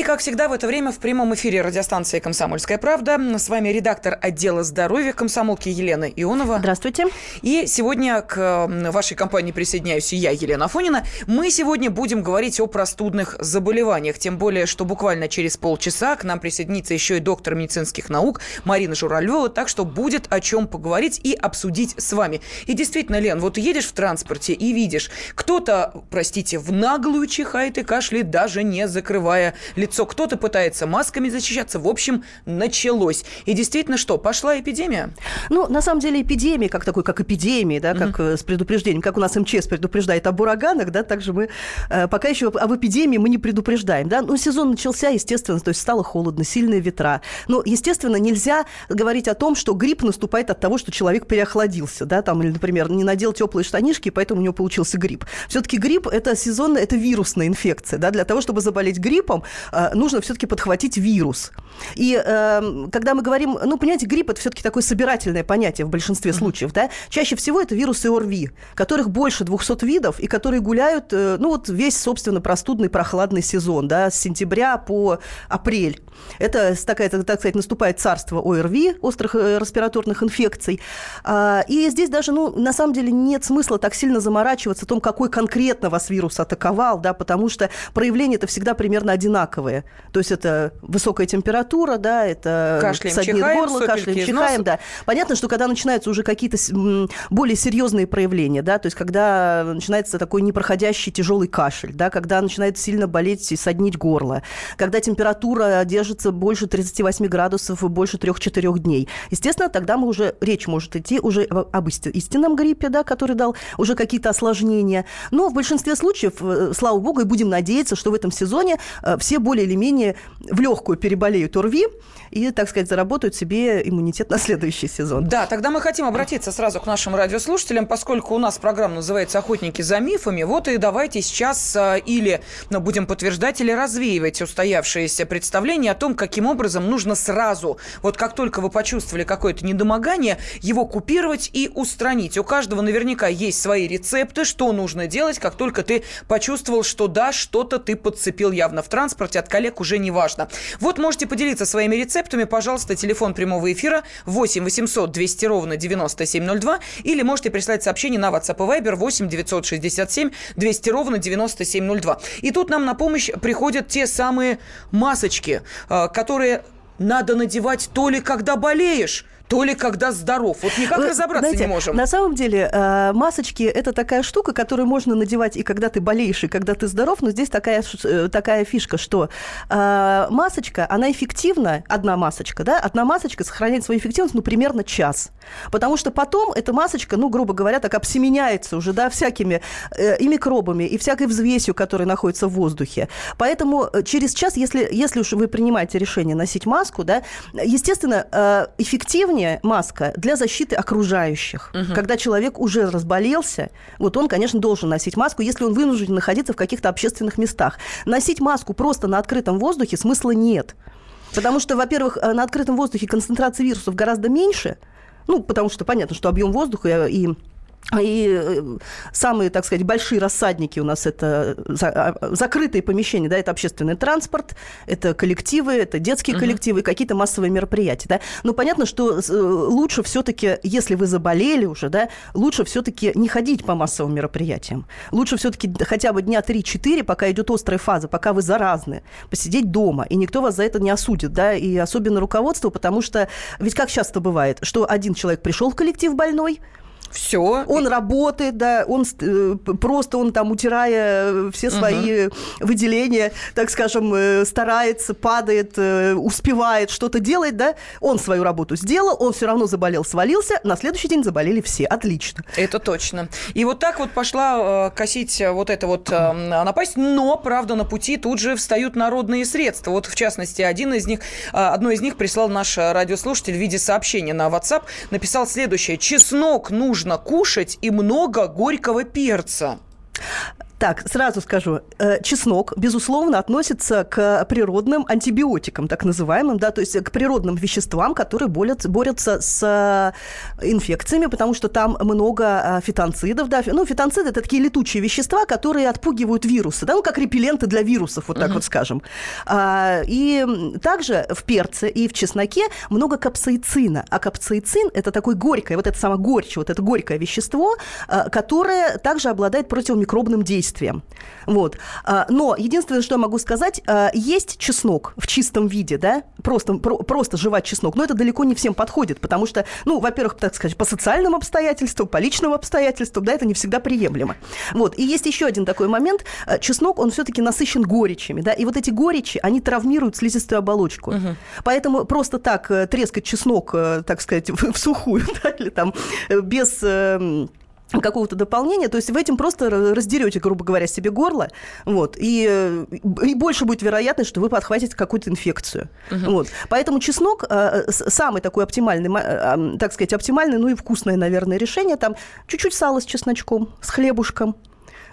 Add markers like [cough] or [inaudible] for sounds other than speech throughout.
И, как всегда, в это время в прямом эфире радиостанции «Комсомольская правда». С вами редактор отдела здоровья комсомолки Елена Ионова. Здравствуйте. И сегодня к вашей компании присоединяюсь и я, Елена Афонина. Мы сегодня будем говорить о простудных заболеваниях. Тем более, что буквально через полчаса к нам присоединится еще и доктор медицинских наук Марина Журавлева. Так что будет о чем поговорить и обсудить с вами. И действительно, Лен, вот едешь в транспорте и видишь, кто-то, простите, в наглую чихает и кашляет, даже не закрывая лицо. Кто-то пытается масками защищаться. В общем, началось. И действительно, что, пошла эпидемия? Ну, на самом деле, эпидемия, как такой, как эпидемия, да, как mm-hmm. с предупреждением, как у нас МЧС предупреждает об ураганах, да, также мы э, пока еще об эпидемии мы не предупреждаем, да. Ну, сезон начался, естественно, то есть стало холодно, сильные ветра. Но, естественно, нельзя говорить о том, что грипп наступает от того, что человек переохладился, да, там, или, например, не надел теплые штанишки, поэтому у него получился грипп. Все-таки грипп – это сезонная, это вирусная инфекция, да, для того, чтобы заболеть гриппом, Э, нужно все-таки подхватить вирус. И э, когда мы говорим, ну, понимаете, грипп это все-таки такое собирательное понятие в большинстве случаев, да, чаще всего это вирусы ОРВИ, которых больше 200 видов и которые гуляют, э, ну, вот весь, собственно, простудный прохладный сезон, да, с сентября по апрель. Это такая, так сказать, наступает царство ОРВИ, острых респираторных инфекций. А, и здесь даже, ну, на самом деле нет смысла так сильно заморачиваться о том, какой конкретно вас вирус атаковал, да, потому что проявления это всегда примерно одинаковые одинаковые. То есть это высокая температура, да, это кашляем, чихаем, горло, кашляем, чихаем, да. Понятно, что когда начинаются уже какие-то более серьезные проявления, да, то есть когда начинается такой непроходящий тяжелый кашель, да, когда начинает сильно болеть и соднить горло, когда температура держится больше 38 градусов и больше 3-4 дней. Естественно, тогда мы уже, речь может идти уже об истинном гриппе, да, который дал уже какие-то осложнения. Но в большинстве случаев, э, слава богу, и будем надеяться, что в этом сезоне э, все более более или менее в легкую переболеют ОРВИ и, так сказать, заработают себе иммунитет на следующий сезон. Да, тогда мы хотим обратиться сразу к нашим радиослушателям, поскольку у нас программа называется «Охотники за мифами». Вот и давайте сейчас а, или ну, будем подтверждать, или развеивать устоявшееся представление о том, каким образом нужно сразу, вот как только вы почувствовали какое-то недомогание, его купировать и устранить. У каждого наверняка есть свои рецепты, что нужно делать, как только ты почувствовал, что да, что-то ты подцепил явно в транспорте, от коллег уже не важно. Вот можете поделиться своими рецептами, пожалуйста, телефон прямого эфира 8 800 200 ровно 9702 или можете прислать сообщение на WhatsApp и Viber 8 967 200 ровно 9702. И тут нам на помощь приходят те самые масочки, э, которые надо надевать то ли когда болеешь, то ли когда здоров. Вот никак Вы, разобраться знаете, не можем. На самом деле э, масочки – это такая штука, которую можно надевать и когда ты болеешь, и когда ты здоров, но здесь такая, э, такая фишка, что э, масочка, она эффективна, одна масочка, да, одна масочка сохраняет свою эффективность, ну, примерно час. Потому что потом эта масочка, ну, грубо говоря, так обсеменяется уже, да, всякими э, и микробами, и всякой взвесью, которая находится в воздухе. Поэтому через час, если, если уж вы принимаете решение носить маску, да, естественно, э, эффективнее лишняя маска для защиты окружающих. Угу. Когда человек уже разболелся, вот он, конечно, должен носить маску, если он вынужден находиться в каких-то общественных местах. Носить маску просто на открытом воздухе смысла нет. Потому что, во-первых, э, на открытом воздухе концентрация вирусов гораздо меньше, ну, потому что понятно, что объем воздуха и и э, самые, так сказать, большие рассадники у нас это а, закрытые помещения, да, это общественный транспорт, это коллективы, это детские uh-huh. коллективы, какие-то массовые мероприятия, да. Но понятно, что э, лучше все-таки, если вы заболели уже, да, лучше все-таки не ходить по массовым мероприятиям. Лучше все-таки хотя бы дня 3-4, пока идет острая фаза, пока вы заразны, посидеть дома, и никто вас за это не осудит, да, и особенно руководство, потому что ведь как часто бывает, что один человек пришел в коллектив больной, все. Он работает, да, он э, просто, он там, утирая все свои угу. выделения, так скажем, э, старается, падает, э, успевает, что-то делает, да, он свою работу сделал, он все равно заболел, свалился, на следующий день заболели все. Отлично. Это точно. И вот так вот пошла косить вот это вот напасть, но, правда, на пути тут же встают народные средства. Вот, в частности, один из них, одно из них прислал наш радиослушатель в виде сообщения на WhatsApp, написал следующее. Чеснок нужен нужно кушать и много горького перца. Так, сразу скажу. Э, чеснок, безусловно, относится к природным антибиотикам, так называемым, да, то есть к природным веществам, которые борются, борются с инфекциями, потому что там много фитонцидов, да. Ну, фитонциды – это такие летучие вещества, которые отпугивают вирусы, да, ну, как репелленты для вирусов, вот так uh-huh. вот скажем. А, и также в перце и в чесноке много капсаицина, а капсаицин – это такое горькое, вот это самое горечь, вот это горькое вещество, которое также обладает противомикробным действием. Вот. А, но единственное, что я могу сказать, а, есть чеснок в чистом виде, да, просто, просто жевать чеснок, но это далеко не всем подходит, потому что, ну, во-первых, так сказать, по социальным обстоятельствам, по личным обстоятельствам, да, это не всегда приемлемо. Вот. И есть еще один такой момент. А, чеснок, он все-таки насыщен горечами, да, и вот эти горечи, они травмируют слизистую оболочку. Угу. Поэтому просто так э, трескать чеснок, э, так сказать, [laughs] в, в сухую, да, или там э, без эм, какого-то дополнения, то есть вы этим просто раздерете, грубо говоря, себе горло, вот, и, и больше будет вероятность, что вы подхватите какую-то инфекцию. Угу. Вот. Поэтому чеснок э, самый такой оптимальный, э, так сказать, оптимальный, ну и вкусное, наверное, решение, там чуть-чуть сала с чесночком, с хлебушком,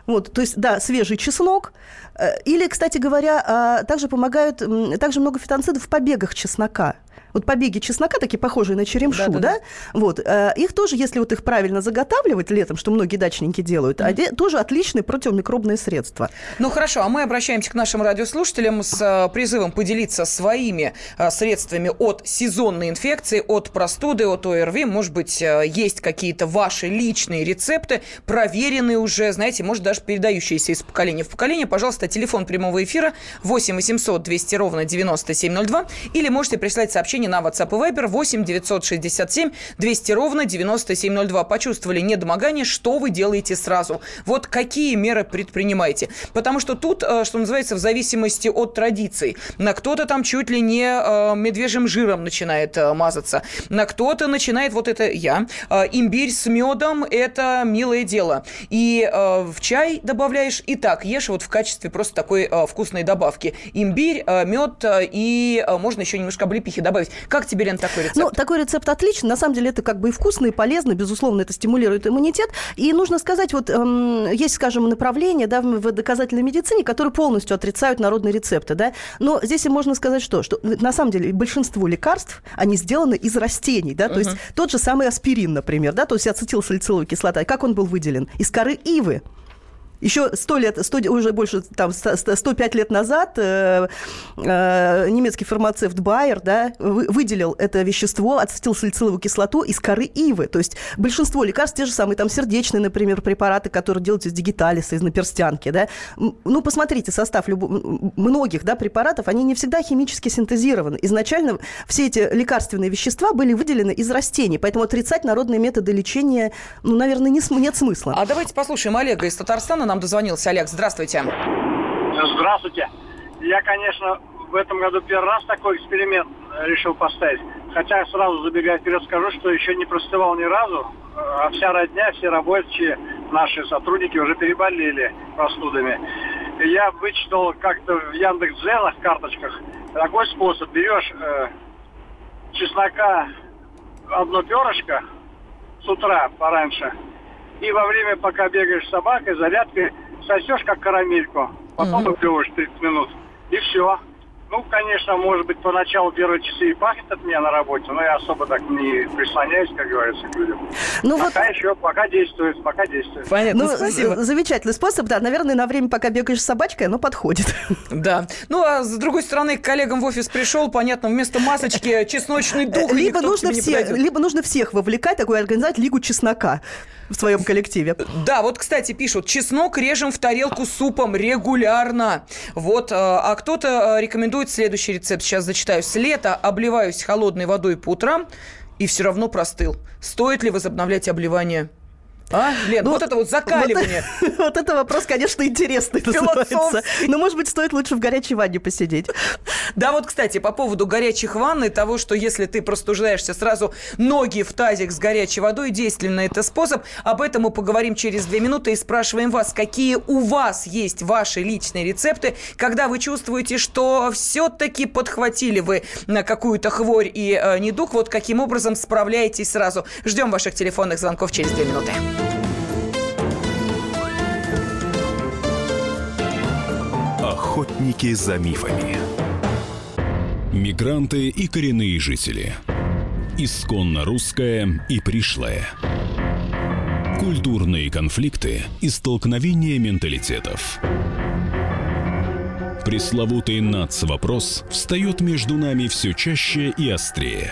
вот, то есть, да, свежий чеснок. Э, или, кстати говоря, а, также помогают, также много фитонцидов в побегах чеснока вот побеги чеснока, такие похожие на черемшу, да? да, да? Вот, э, их тоже, если вот их правильно заготавливать летом, что многие дачники делают, mm. тоже отличные противомикробные средства. Ну хорошо, а мы обращаемся к нашим радиослушателям с э, призывом поделиться своими э, средствами от сезонной инфекции, от простуды, от ОРВИ. Может быть, есть какие-то ваши личные рецепты, проверенные уже, знаете, может, даже передающиеся из поколения в поколение. Пожалуйста, телефон прямого эфира 8 800 200 ровно 9702 или можете прислать сообщение сообщение на WhatsApp и Viber 8 967 200 ровно 9702. Почувствовали недомогание, что вы делаете сразу? Вот какие меры предпринимаете? Потому что тут, э, что называется, в зависимости от традиций. На кто-то там чуть ли не э, медвежьим жиром начинает э, мазаться. На кто-то начинает, вот это я, имбирь с медом – это милое дело. И в чай добавляешь, и так ешь вот в качестве просто такой вкусной добавки. Имбирь, мед и можно еще немножко облепихи добавить. Как тебе, Лен, такой рецепт? Ну, такой рецепт отличный. На самом деле это как бы и вкусно, и полезно. Безусловно, это стимулирует иммунитет. И нужно сказать, вот эм, есть, скажем, направления да, в доказательной медицине, которые полностью отрицают народные рецепты. Да? Но здесь можно сказать что? Что на самом деле большинство лекарств, они сделаны из растений. Да? То uh-huh. есть тот же самый аспирин, например, да? то есть ацетилсалициловая кислота. Как он был выделен? Из коры ивы. Еще сто лет, 100, уже больше там, 105 лет назад э, э, немецкий фармацевт Байер да, выделил это вещество, ацетилсалициловую кислоту из коры ивы. То есть большинство лекарств, те же самые там сердечные, например, препараты, которые делаются из дигиталиса, из наперстянки. Да. Ну, посмотрите, состав люб... многих да, препаратов, они не всегда химически синтезированы. Изначально все эти лекарственные вещества были выделены из растений, поэтому отрицать народные методы лечения, ну, наверное, не, нет смысла. А давайте послушаем Олега из Татарстана нам дозвонился. Олег, здравствуйте. Здравствуйте. Я, конечно, в этом году первый раз такой эксперимент э, решил поставить. Хотя сразу забегая вперед скажу, что еще не простывал ни разу, э, а вся родня, все рабочие, наши сотрудники уже переболели простудами. Я вычитал как-то в Яндекс.Дзенах, карточках, такой способ. Берешь э, чеснока одно перышко с утра пораньше, и во время, пока бегаешь с собакой, зарядкой, сосешь как карамельку. Потом mm-hmm. выпиваешь 30 минут. И все. Ну, конечно, может быть, поначалу первые часы и пахнет от меня на работе, но я особо так не прислоняюсь, как говорится, к людям. Ну, пока вот... еще, пока действует, пока действует. Понятно, ну, спасибо. Замечательный способ, да, наверное, на время, пока бегаешь с собачкой, оно подходит. [laughs] Да. Ну, а с другой стороны, к коллегам в офис пришел, понятно, вместо масочки [laughs] чесночный дух, либо нужно, все, либо нужно всех вовлекать, такую организовать Лигу чеснока в своем коллективе. Да, вот, кстати, пишут, чеснок режем в тарелку супом регулярно. Вот, а, а кто-то рекомендует следующий рецепт, сейчас зачитаю. С лета обливаюсь холодной водой по утрам и все равно простыл. Стоит ли возобновлять обливание? А, Лен, ну, вот это вот закаливание. [laughs] Вот, вот это вопрос, конечно, интересный [laughs] называется. Но, может быть, стоит лучше в горячей ванне посидеть. [laughs] Да, вот, кстати, по поводу горячих ванн и того, что если ты простуждаешься, сразу ноги в тазик с горячей водой, действенно это способ. Об этом мы поговорим через две минуты и спрашиваем вас, какие у вас есть ваши личные рецепты, когда вы чувствуете, что все-таки подхватили вы на какую-то хворь и э, недуг, вот каким образом справляетесь сразу. Ждем ваших телефонных звонков через две минуты. Охотники за мифами. Мигранты и коренные жители. Исконно русская и пришлая. Культурные конфликты и столкновения менталитетов. Пресловутый НАЦ-вопрос встает между нами все чаще и острее.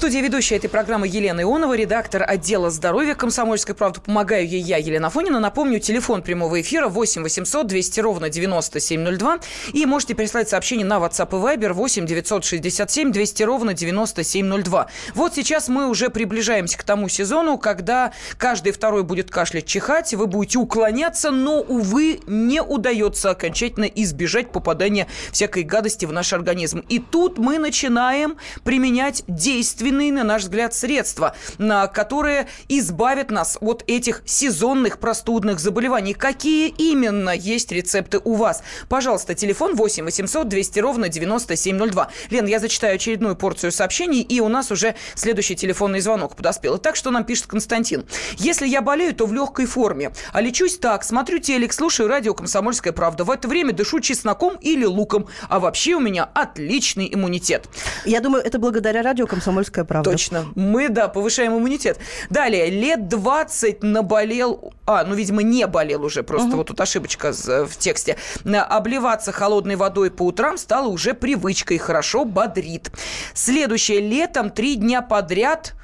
студии ведущая этой программы Елена Ионова, редактор отдела здоровья «Комсомольской правды». Помогаю ей я, Елена Фонина. Напомню, телефон прямого эфира 8 800 200 ровно 9702. И можете прислать сообщение на WhatsApp и Viber 8 967 200 ровно 9702. Вот сейчас мы уже приближаемся к тому сезону, когда каждый второй будет кашлять, чихать, вы будете уклоняться, но, увы, не удается окончательно избежать попадания всякой гадости в наш организм. И тут мы начинаем применять действия единственные, на наш взгляд, средства, на которые избавят нас от этих сезонных простудных заболеваний. Какие именно есть рецепты у вас? Пожалуйста, телефон 8 800 200 ровно 9702. Лен, я зачитаю очередную порцию сообщений, и у нас уже следующий телефонный звонок подоспел. Так что нам пишет Константин. Если я болею, то в легкой форме. А лечусь так, смотрю телек, слушаю радио «Комсомольская правда». В это время дышу чесноком или луком. А вообще у меня отличный иммунитет. Я думаю, это благодаря радио «Комсомольская «Комсомольская правда». Точно. Мы, да, повышаем иммунитет. Далее, лет 20 наболел... А, ну, видимо, не болел уже, просто угу. вот тут ошибочка в тексте. Обливаться холодной водой по утрам стало уже привычкой, хорошо бодрит. Следующее, летом три дня подряд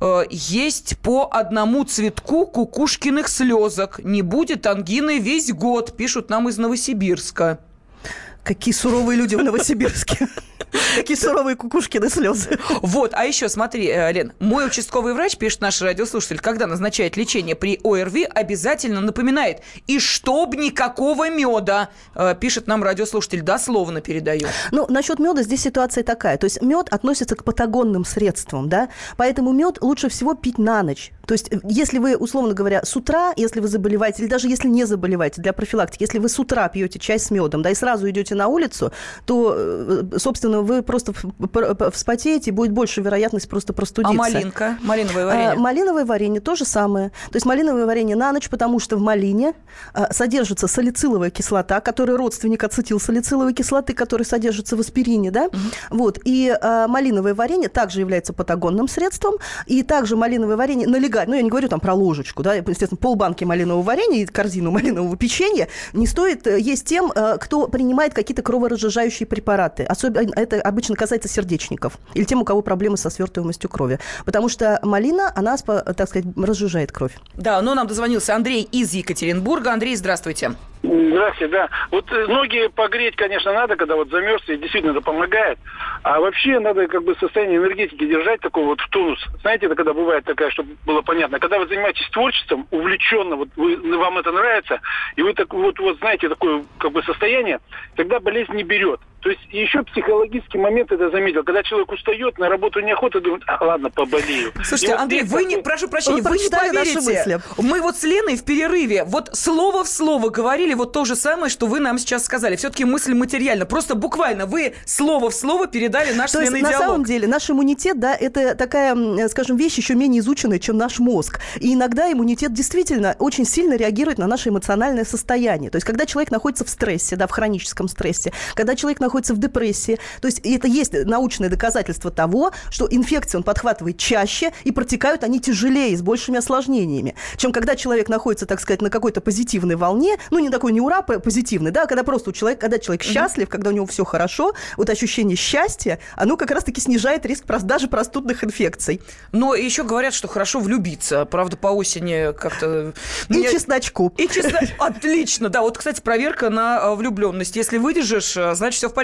э, есть по одному цветку кукушкиных слезок. Не будет ангины весь год, пишут нам из Новосибирска. Какие суровые люди в Новосибирске. [laughs] Какие суровые кукушкины слезы. Вот, а еще смотри, э, Лен, мой участковый врач, пишет наш радиослушатель, когда назначает лечение при ОРВИ, обязательно напоминает, и чтоб никакого меда, э, пишет нам радиослушатель, дословно передаю. Ну, насчет меда здесь ситуация такая, то есть мед относится к патагонным средствам, да, поэтому мед лучше всего пить на ночь. То есть, э, если вы, условно говоря, с утра, если вы заболеваете, или даже если не заболеваете, для профилактики, если вы с утра пьете чай с медом, да, и сразу идете на улицу, то, собственно, вы просто вспотеете, будет больше вероятность просто простудиться. А малинка? Малиновое варенье? А, малиновое варенье то же самое. То есть малиновое варенье на ночь, потому что в малине а, содержится салициловая кислота, которая родственник ацетилсалициловой кислоты, которая содержится в аспирине, да? Угу. Вот. И а, малиновое варенье также является патагонным средством, и также малиновое варенье налегать, ну, я не говорю там про ложечку, да, естественно, полбанки малинового варенья и корзину малинового печенья не стоит э, есть тем, э, кто принимает какие-то кроворазжижающие препараты. Особенно это обычно касается сердечников или тем, у кого проблемы со свертываемостью крови. Потому что малина, она, так сказать, разжижает кровь. Да, но нам дозвонился Андрей из Екатеринбурга. Андрей, здравствуйте. Здравствуйте, да. Вот э, ноги погреть, конечно, надо, когда вот замерз, и действительно это помогает. А вообще надо как бы состояние энергетики держать такой вот в тонус. Знаете, это когда бывает такая, чтобы было понятно. Когда вы занимаетесь творчеством, увлеченно, вот вы, вам это нравится, и вы так вот, вот знаете такое как бы состояние, тогда болезнь не берет. То есть еще психологический момент это заметил. Когда человек устает, на работу неохота, думает, а ладно, поболею. Слушайте, вот Андрей, вы не, прошу прощения, вы, вы не поверите. Мы вот с Леной в перерыве вот слово в слово говорили вот то же самое, что вы нам сейчас сказали. Все-таки мысль материальна. Просто буквально вы слово в слово передали наш То есть, на самом деле наш иммунитет, да, это такая, скажем, вещь еще менее изученная, чем наш мозг. И иногда иммунитет действительно очень сильно реагирует на наше эмоциональное состояние. То есть когда человек находится в стрессе, да, в хроническом стрессе, когда человек находится находится в депрессии. То есть это есть научное доказательство того, что инфекции он подхватывает чаще и протекают они тяжелее, с большими осложнениями, чем когда человек находится, так сказать, на какой-то позитивной волне, ну не такой не ура позитивный, да, а когда просто у человека, когда человек счастлив, mm-hmm. когда у него все хорошо, вот ощущение счастья, оно как раз-таки снижает риск даже простудных инфекций. Но еще говорят, что хорошо влюбиться, правда, по осени как-то... И Мне... чесночку. И чесночку. Отлично, да. Вот, кстати, проверка на э, влюбленность. Если выдержишь, э, значит, все в порядке.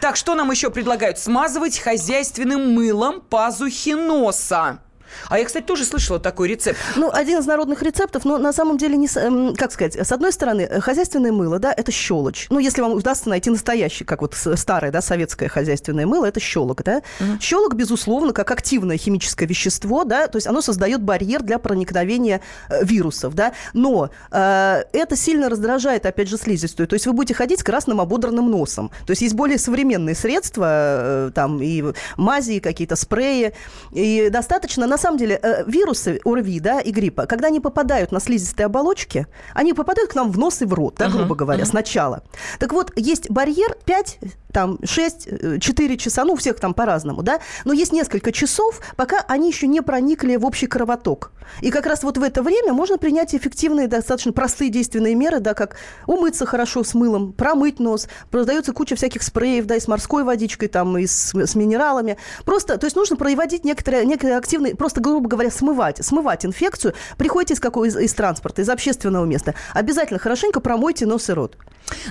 Так, что нам еще предлагают? Смазывать хозяйственным мылом пазухи носа. А я, кстати, тоже слышала такой рецепт. Ну, один из народных рецептов, но на самом деле, не, эм, как сказать, с одной стороны, э, хозяйственное мыло, да, это щелочь. Ну, если вам удастся найти настоящий, как вот старое, да, советское хозяйственное мыло, это щелок, да. Угу. Щелок, безусловно, как активное химическое вещество, да, то есть оно создает барьер для проникновения э, вирусов, да, но э, это сильно раздражает, опять же, слизистую. То есть вы будете ходить с красным ободранным носом. То есть есть более современные средства, э, там и мази, и какие-то спреи, и достаточно, на самом деле, э, вирусы ОРВИ, да, и гриппа, когда они попадают на слизистые оболочки, они попадают к нам в нос и в рот, да, грубо uh-huh, говоря, uh-huh. сначала. Так вот, есть барьер 5, там, 6, 4 э, часа, ну, у всех там по-разному, да, но есть несколько часов, пока они еще не проникли в общий кровоток. И как раз вот в это время можно принять эффективные, достаточно простые действенные меры, да, как умыться хорошо с мылом, промыть нос, продается куча всяких спреев, да, и с морской водичкой, там, и с, с минералами. Просто, то есть нужно проводить некоторые, некоторые активные, просто, грубо говоря, смывать, смывать инфекцию. Приходите из какого из, из транспорта, из общественного места. Обязательно хорошенько промойте нос и рот.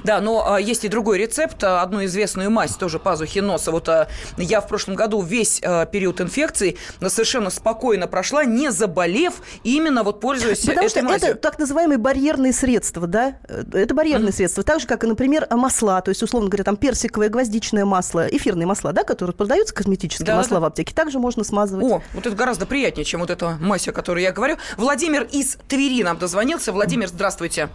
Да, но а, есть и другой рецепт, а, одну известную мазь тоже пазухи носа. Вот а, я в прошлом году весь период инфекции совершенно спокойно прошла, не заболев, именно вот пользуясь Потому этой что мазью. это так называемые барьерные средства, да? Это барьерные mm-hmm. средства. Так же, как и, например, масла, то есть, условно говоря, там персиковое, гвоздичное масло, эфирные масла, да, которые продаются, косметические да, масла да. в аптеке, также можно смазывать. О, вот это гораздо приятнее, чем вот эта мазь, о которой я говорю. Владимир из Твери нам дозвонился. Владимир, здравствуйте.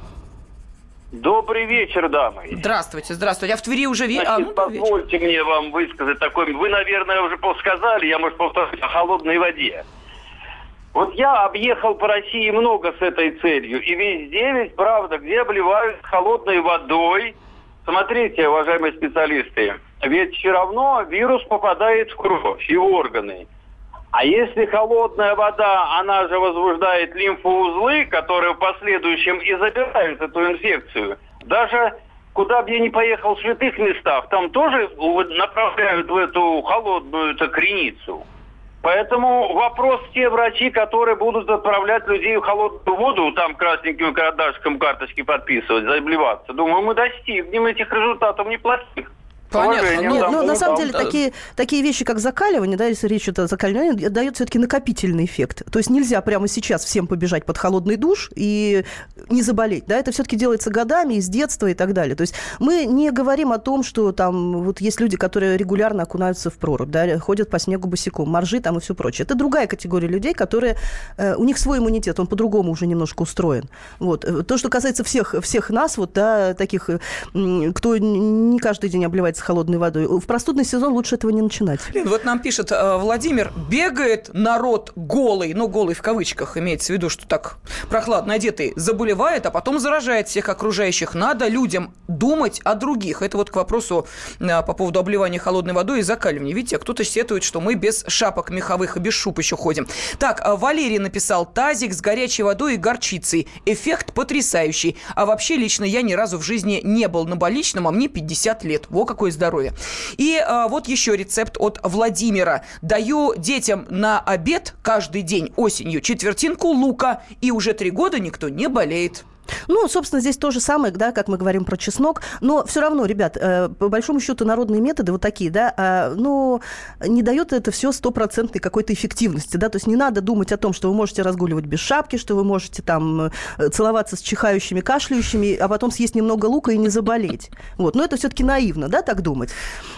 Добрый вечер, дамы. Здравствуйте, здравствуйте. А в Твери уже вечер? А, ну, позвольте вечер. мне вам высказать такой... Вы, наверное, уже сказали, я, может, повторюсь, о холодной воде. Вот я объехал по России много с этой целью. И везде ведь, правда, где обливают холодной водой. Смотрите, уважаемые специалисты, ведь все равно вирус попадает в кровь и органы. А если холодная вода, она же возбуждает лимфоузлы, которые в последующем и забирают эту инфекцию. Даже куда бы я ни поехал в святых местах, там тоже направляют в эту холодную эту креницу. Поэтому вопрос те врачи, которые будут отправлять людей в холодную воду, там красненьким карточкам карточки подписывать, забливаться. Думаю, мы достигнем этих результатов неплохих. Понятно. Нет, ну, ну, на самом деле, такие, такие вещи, как закаливание, да, если речь идет о закаливании, дает все-таки накопительный эффект. То есть нельзя прямо сейчас всем побежать под холодный душ и не заболеть. Да? Это все-таки делается годами, из детства и так далее. То есть мы не говорим о том, что там вот есть люди, которые регулярно окунаются в прорубь, да, ходят по снегу босиком, моржи там и все прочее. Это другая категория людей, которые... Э, у них свой иммунитет, он по-другому уже немножко устроен. Вот. То, что касается всех, всех нас, вот, да, таких, кто не каждый день обливается холодной водой. В простудный сезон лучше этого не начинать. Блин, вот нам пишет э, Владимир, бегает народ голый, ну, голый в кавычках, имеется в виду, что так прохладно одетый, заболевает, а потом заражает всех окружающих. Надо людям думать о других. Это вот к вопросу э, по поводу обливания холодной водой и закаливания. Видите, кто-то сетует, что мы без шапок меховых и без шуб еще ходим. Так, э, Валерий написал, тазик с горячей водой и горчицей. Эффект потрясающий. А вообще, лично я ни разу в жизни не был на больничном, а мне 50 лет. Во какой здоровья. И а, вот еще рецепт от Владимира. Даю детям на обед каждый день осенью четвертинку лука, и уже три года никто не болеет. Ну, собственно, здесь то же самое, да, как мы говорим про чеснок, но все равно, ребят, э, по большому счету народные методы вот такие, да, э, ну, не дает это все стопроцентной какой-то эффективности, да, то есть не надо думать о том, что вы можете разгуливать без шапки, что вы можете там э, целоваться с чихающими, кашляющими, а потом съесть немного лука и не заболеть. Вот, но это все-таки наивно, да, так думать.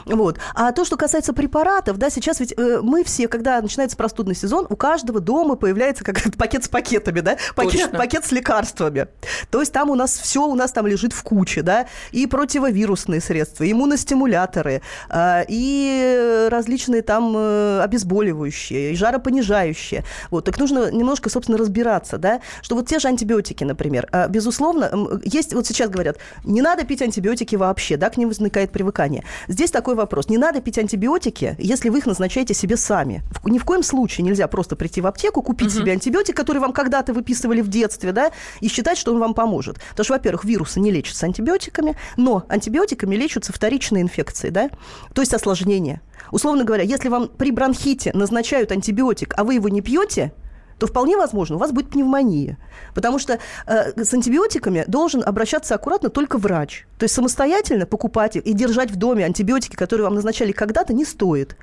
Вот. А то, что касается препаратов, да, сейчас ведь э, мы все, когда начинается простудный сезон, у каждого дома появляется как [laughs] пакет с пакетами, да, пакет, пакет с лекарствами. То есть там у нас все у нас там лежит в куче, да, и противовирусные средства, иммуностимуляторы, э, и различные там э, обезболивающие, и жаропонижающие. Вот, так нужно немножко, собственно, разбираться, да, что вот те же антибиотики, например, э, безусловно, есть, вот сейчас говорят, не надо пить антибиотики вообще, да, к ним возникает привыкание. Здесь такой вопрос. Не надо пить антибиотики, если вы их назначаете себе сами. Ни в коем случае нельзя просто прийти в аптеку, купить угу. себе антибиотик, который вам когда-то выписывали в детстве, да, и считать, что он вам поможет. Потому что, во-первых, вирусы не лечатся антибиотиками, но антибиотиками лечатся вторичные инфекции, да, то есть осложнения. Условно говоря, если вам при бронхите назначают антибиотик, а вы его не пьете, то вполне возможно, у вас будет пневмония. Потому что э, с антибиотиками должен обращаться аккуратно только врач. То есть самостоятельно покупать и держать в доме антибиотики, которые вам назначали когда-то, не стоит.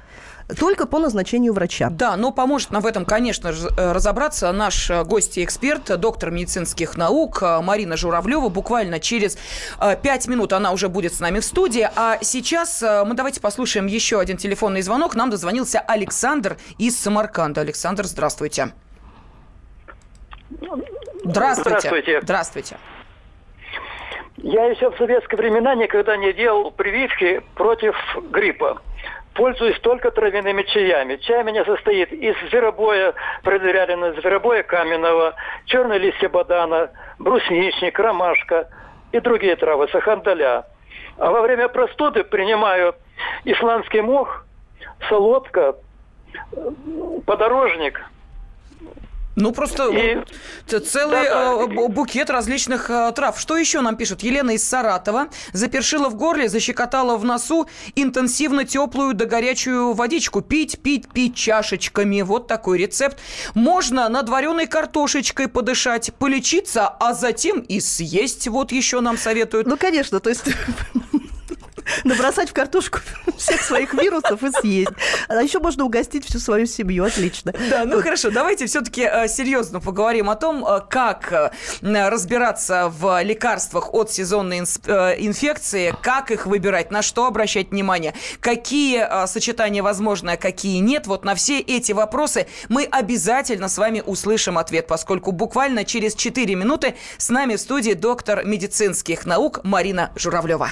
Только по назначению врача. Да, но поможет нам в этом, конечно, э, разобраться наш э, гость и эксперт, доктор медицинских наук э, Марина Журавлева. Буквально через пять минут она уже будет с нами в студии. А сейчас мы давайте послушаем еще один телефонный звонок. Нам дозвонился Александр из Самарканда. Александр, здравствуйте. Здравствуйте. Здравствуйте. Здравствуйте. Я еще в советские времена никогда не делал прививки против гриппа. Пользуюсь только травяными чаями. Чай у меня состоит из зверобоя, предваряленного зверобоя каменного, черной листья бадана, брусничник, ромашка и другие травы, сахандаля. А во время простуды принимаю исландский мох, солодка, подорожник – ну, просто и... целый да, да. Букет различных э, трав. Что еще нам пишут? Елена из Саратова запершила в горле, защекотала в носу интенсивно теплую да горячую водичку. Пить, пить, пить чашечками. Вот такой рецепт. Можно над вареной картошечкой подышать, полечиться, а затем и съесть. Вот еще нам советуют. Ну, конечно, то есть набросать в картошку [laughs] всех своих вирусов и съесть. А еще можно угостить всю свою семью. Отлично. Да, ну вот. хорошо, давайте все-таки э, серьезно поговорим о том, э, как э, разбираться в лекарствах от сезонной инфекции, как их выбирать, на что обращать внимание, какие сочетания возможны, а какие нет. Вот на все эти вопросы мы обязательно с вами услышим ответ, поскольку буквально через 4 минуты с нами в студии доктор медицинских наук Марина Журавлева.